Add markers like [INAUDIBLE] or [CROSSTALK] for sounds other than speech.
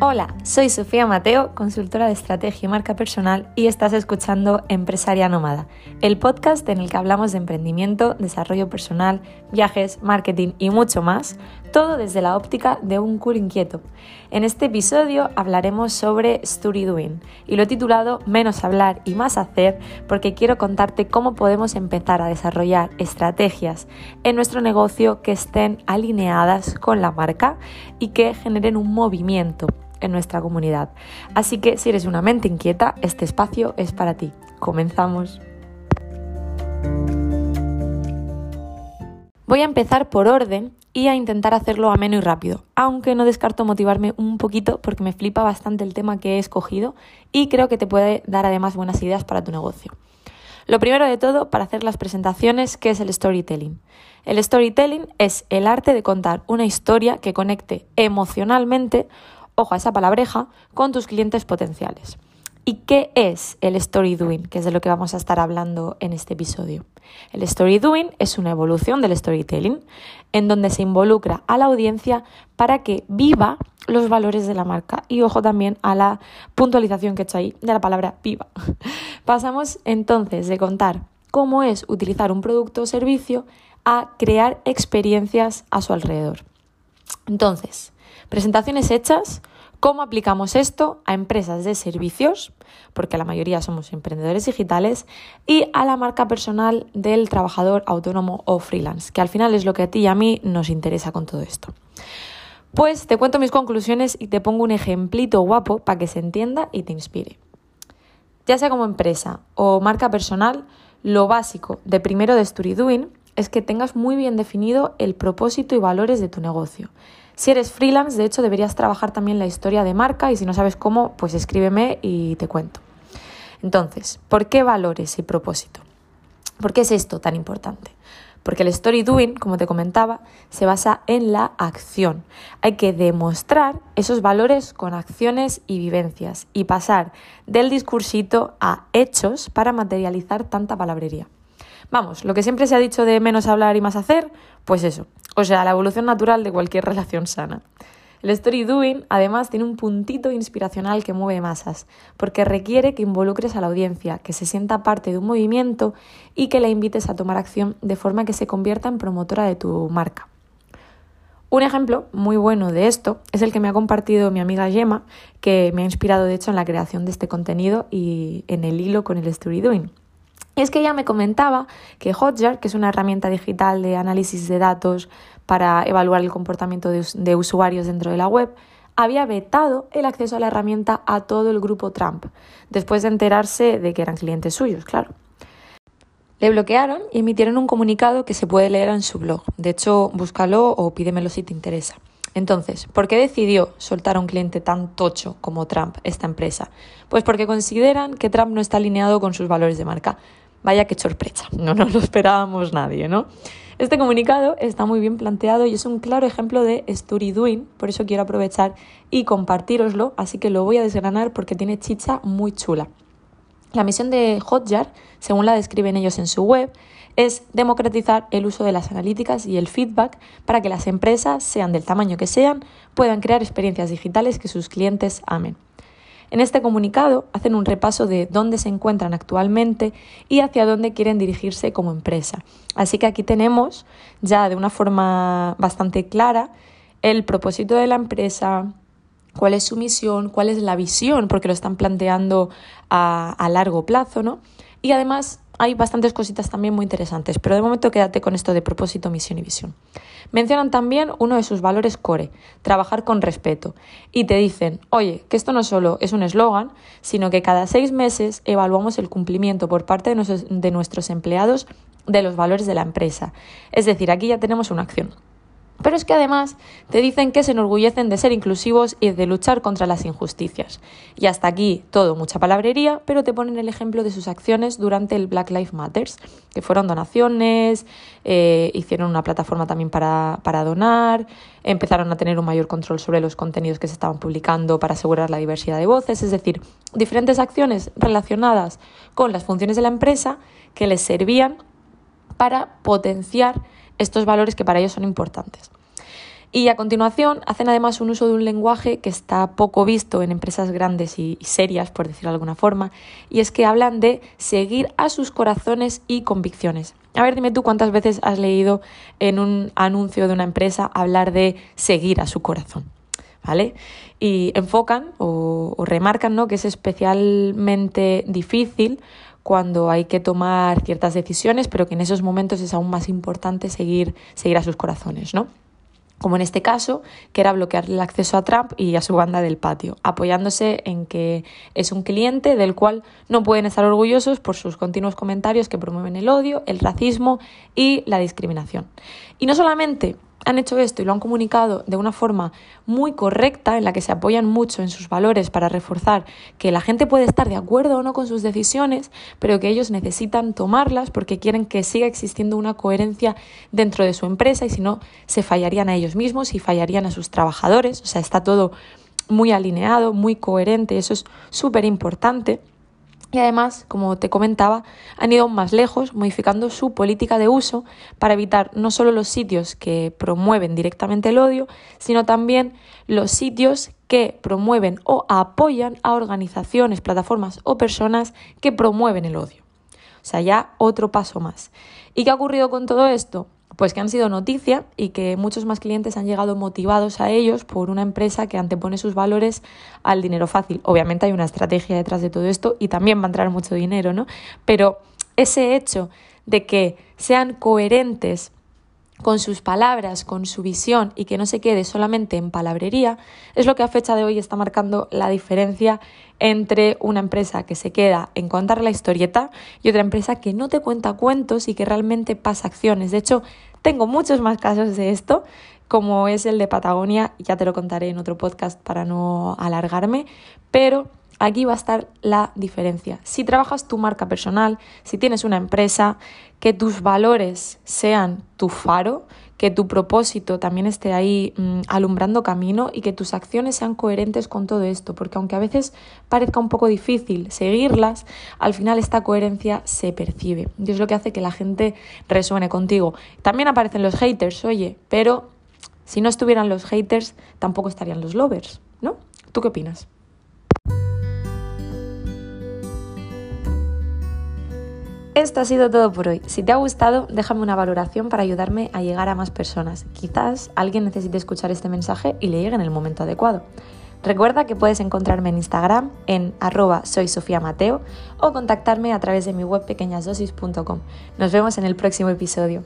Hola, soy Sofía Mateo, consultora de estrategia y marca personal y estás escuchando Empresaria Nómada, el podcast en el que hablamos de emprendimiento, desarrollo personal, viajes, marketing y mucho más, todo desde la óptica de un cool inquieto. En este episodio hablaremos sobre Story Doing y lo he titulado Menos hablar y más hacer porque quiero contarte cómo podemos empezar a desarrollar estrategias en nuestro negocio que estén alineadas con la marca y que generen un movimiento en nuestra comunidad. Así que si eres una mente inquieta, este espacio es para ti. Comenzamos. Voy a empezar por orden y a intentar hacerlo ameno y rápido, aunque no descarto motivarme un poquito porque me flipa bastante el tema que he escogido y creo que te puede dar además buenas ideas para tu negocio. Lo primero de todo, para hacer las presentaciones, ¿qué es el storytelling? El storytelling es el arte de contar una historia que conecte emocionalmente ojo a esa palabreja, con tus clientes potenciales. ¿Y qué es el story doing? Que es de lo que vamos a estar hablando en este episodio. El story doing es una evolución del storytelling en donde se involucra a la audiencia para que viva los valores de la marca. Y ojo también a la puntualización que he hecho ahí de la palabra viva. [LAUGHS] Pasamos entonces de contar cómo es utilizar un producto o servicio a crear experiencias a su alrededor. Entonces, presentaciones hechas, ¿Cómo aplicamos esto a empresas de servicios? Porque la mayoría somos emprendedores digitales y a la marca personal del trabajador autónomo o freelance, que al final es lo que a ti y a mí nos interesa con todo esto. Pues te cuento mis conclusiones y te pongo un ejemplito guapo para que se entienda y te inspire. Ya sea como empresa o marca personal, lo básico de primero de Story Doing es que tengas muy bien definido el propósito y valores de tu negocio si eres freelance, de hecho, deberías trabajar también la historia de marca y si no sabes cómo, pues escríbeme y te cuento. Entonces, ¿por qué valores y propósito? ¿Por qué es esto tan importante? Porque el story doing, como te comentaba, se basa en la acción. Hay que demostrar esos valores con acciones y vivencias y pasar del discursito a hechos para materializar tanta palabrería. Vamos, lo que siempre se ha dicho de menos hablar y más hacer, pues eso. O sea, la evolución natural de cualquier relación sana. El story doing además tiene un puntito inspiracional que mueve masas, porque requiere que involucres a la audiencia, que se sienta parte de un movimiento y que la invites a tomar acción de forma que se convierta en promotora de tu marca. Un ejemplo muy bueno de esto es el que me ha compartido mi amiga Gemma, que me ha inspirado de hecho en la creación de este contenido y en el hilo con el story doing. Y es que ella me comentaba que Hotjar, que es una herramienta digital de análisis de datos para evaluar el comportamiento de, usuarios dentro de la web, había vetado el acceso a la herramienta a todo el grupo Trump, después de enterarse de que eran clientes suyos, claro. Le bloquearon y emitieron un comunicado que se puede leer en su blog. De hecho, búscalo o pídemelo si te interesa. Entonces, ¿por qué decidió soltar a un cliente tan tocho como Trump, esta empresa? Pues porque consideran que Trump no está alineado con sus valores de marca. Vaya que sorpresa, no nos lo esperábamos nadie, ¿no? Este comunicado está muy bien planteado y es un claro ejemplo de story doing, por eso quiero aprovechar y compartiroslo, así que lo voy a desgranar porque tiene chicha muy chula. La misión de Hotjar, según la describen ellos en su web, es democratizar el uso de las analíticas y el feedback para que las empresas, sean del tamaño que sean, puedan crear experiencias digitales que sus clientes amen. En este comunicado hacen un repaso de dónde se encuentran actualmente y hacia dónde quieren dirigirse como empresa. Así que aquí tenemos ya de una forma bastante clara el propósito de la empresa, cuál es su misión, cuál es la visión, porque lo están planteando a, largo plazo, ¿no? Y además hay bastantes cositas también muy interesantes, pero de momento quédate con esto de propósito, misión y visión. Mencionan también uno de sus valores core, trabajar con respeto, y te dicen, oye, que esto no solo es un eslogan, sino que cada seis meses evaluamos el cumplimiento por parte de de nuestros empleados de los valores de la empresa. Es decir, aquí ya tenemos una acción. Pero es que además te dicen que se enorgullecen de ser inclusivos y de luchar contra las injusticias. Y hasta aquí todo, mucha palabrería, pero te ponen el ejemplo de sus acciones durante el Black Lives Matters, que fueron donaciones, eh, hicieron una plataforma también para, para donar, empezaron a tener un mayor control sobre los contenidos que se estaban publicando para asegurar la diversidad de voces, es decir, diferentes acciones relacionadas con las funciones de la empresa que les servían para potenciar estos valores que para ellos son importantes. Y a continuación hacen además un uso de un lenguaje que está poco visto en empresas grandes y, serias, por decirlo de alguna forma, y es que hablan de seguir a sus corazones y convicciones. A ver, dime tú cuántas veces has leído en un anuncio de una empresa hablar de seguir a su corazón. ¿Vale? Y enfocan o, o remarcan ¿no? que es especialmente difícil cuando hay que tomar ciertas decisiones, pero que en esos momentos es aún más importante seguir, seguir a sus corazones, ¿no? como en este caso, que era bloquear el acceso a Trump y a su banda del patio, apoyándose en que es un cliente del cual no pueden estar orgullosos por sus continuos comentarios que promueven el odio, el racismo y la discriminación. Y no solamente han hecho esto y lo han comunicado de una forma muy correcta, en la que se apoyan mucho en sus valores para reforzar que la gente puede estar de acuerdo o no con sus decisiones, pero que ellos necesitan tomarlas porque quieren que siga existiendo una coherencia dentro de su empresa y si no, se fallarían a ellos mismos y fallarían a sus trabajadores. O sea, está todo muy alineado, muy coherente, eso es súper importante. Y además, como te comentaba, han ido más lejos, modificando su política de uso para evitar no solo los sitios que promueven directamente el odio, sino también los sitios que promueven o apoyan a organizaciones, plataformas o personas que promueven el odio. O sea, ya otro paso más. ¿Y qué ha ocurrido con todo esto? Pues que han sido noticia y que muchos más clientes han llegado motivados a ellos por una empresa que antepone sus valores al dinero fácil. Obviamente hay una estrategia detrás de todo esto y también va a entrar mucho dinero, ¿no? Pero ese hecho de que sean coherentes con sus palabras, con su visión y que no se quede solamente en palabrería, es lo que a fecha de hoy está marcando la diferencia entre una empresa que se queda en contar la historieta y otra empresa que no te cuenta cuentos y que realmente pasa acciones. De hecho, tengo muchos más casos de esto, como es el de Patagonia, ya te lo contaré en otro podcast para no alargarme, pero aquí va a estar la diferencia. Si trabajas tu marca personal, si tienes una empresa, que tus valores sean tu faro, que tu propósito también esté ahí mm, alumbrando camino y que tus acciones sean coherentes con todo esto, porque aunque a veces parezca un poco difícil seguirlas, al final esta coherencia se percibe y es lo que hace que la gente resuene contigo. También aparecen los haters, oye, pero si no estuvieran los haters, tampoco estarían los lovers, ¿no? ¿Tú qué opinas? Esto ha sido todo por hoy. Si te ha gustado, déjame una valoración para ayudarme a llegar a más personas. Quizás alguien necesite escuchar este mensaje y le llegue en el momento adecuado. Recuerda que puedes encontrarme en Instagram en arroba soy o contactarme a través de mi web pequeñasdosis.com. Nos vemos en el próximo episodio.